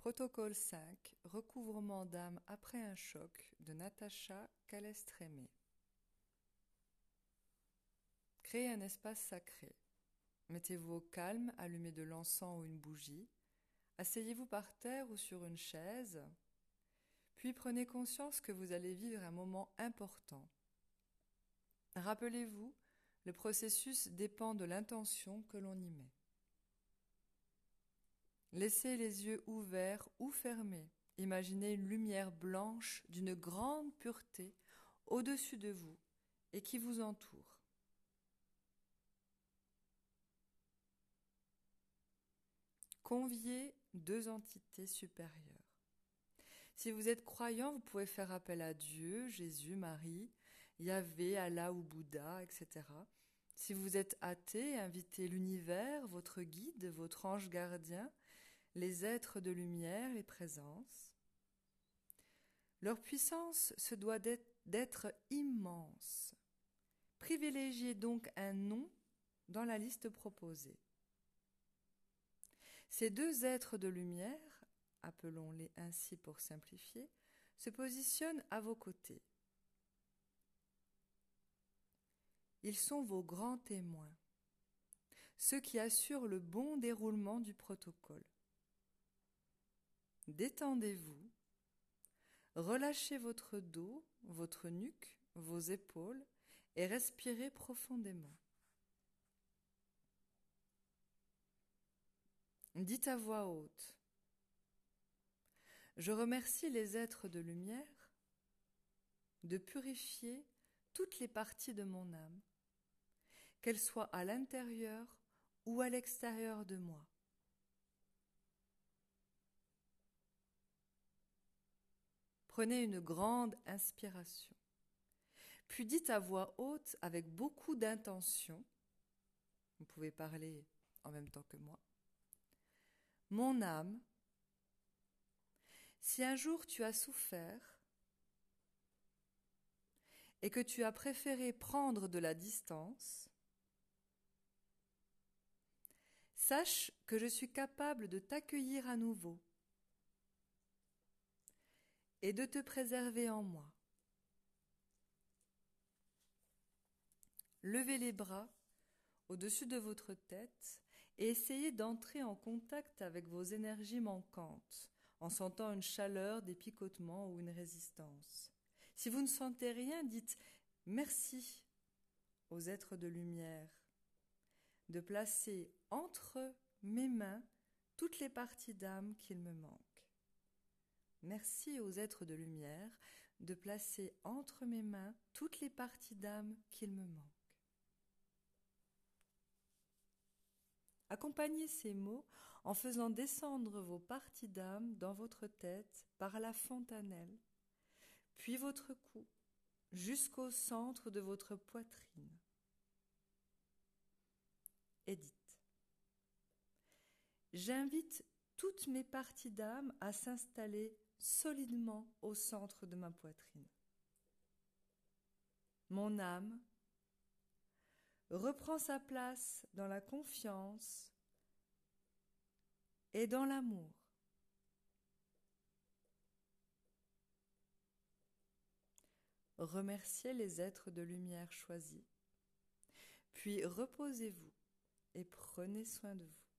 Protocole 5 Recouvrement d'âme après un choc de Natacha Calestrémé. Créez un espace sacré. Mettez-vous au calme, allumez de l'encens ou une bougie. Asseyez-vous par terre ou sur une chaise. Puis prenez conscience que vous allez vivre un moment important. Rappelez-vous, le processus dépend de l'intention que l'on y met. Laissez les yeux ouverts ou fermés. Imaginez une lumière blanche d'une grande pureté au-dessus de vous et qui vous entoure. Conviez deux entités supérieures. Si vous êtes croyant, vous pouvez faire appel à Dieu, Jésus, Marie, Yahvé, Allah ou Bouddha, etc. Si vous êtes athée, invitez l'univers, votre guide, votre ange gardien, les êtres de lumière, les présences. Leur puissance se doit d'être immense. Privilégiez donc un nom dans la liste proposée. Ces deux êtres de lumière, appelons-les ainsi pour simplifier, se positionnent à vos côtés. Ils sont vos grands témoins, ceux qui assurent le bon déroulement du protocole. Détendez-vous, relâchez votre dos, votre nuque, vos épaules et respirez profondément. Dites à voix haute Je remercie les êtres de lumière de purifier toutes les parties de mon âme qu'elle soit à l'intérieur ou à l'extérieur de moi. Prenez une grande inspiration. Puis dites à voix haute avec beaucoup d'intention, vous pouvez parler en même temps que moi, Mon âme, si un jour tu as souffert et que tu as préféré prendre de la distance, Sache que je suis capable de t'accueillir à nouveau et de te préserver en moi. Levez les bras au-dessus de votre tête et essayez d'entrer en contact avec vos énergies manquantes en sentant une chaleur, des picotements ou une résistance. Si vous ne sentez rien, dites merci aux êtres de lumière de placer entre mes mains toutes les parties d'âme qu'il me manque. Merci aux êtres de lumière de placer entre mes mains toutes les parties d'âme qu'il me manque. Accompagnez ces mots en faisant descendre vos parties d'âme dans votre tête par la fontanelle, puis votre cou, jusqu'au centre de votre poitrine. Edith. J'invite toutes mes parties d'âme à s'installer solidement au centre de ma poitrine. Mon âme reprend sa place dans la confiance et dans l'amour. Remerciez les êtres de lumière choisis, puis reposez-vous et prenez soin de vous.